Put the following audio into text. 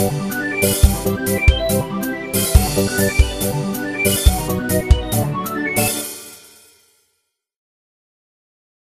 Thank you.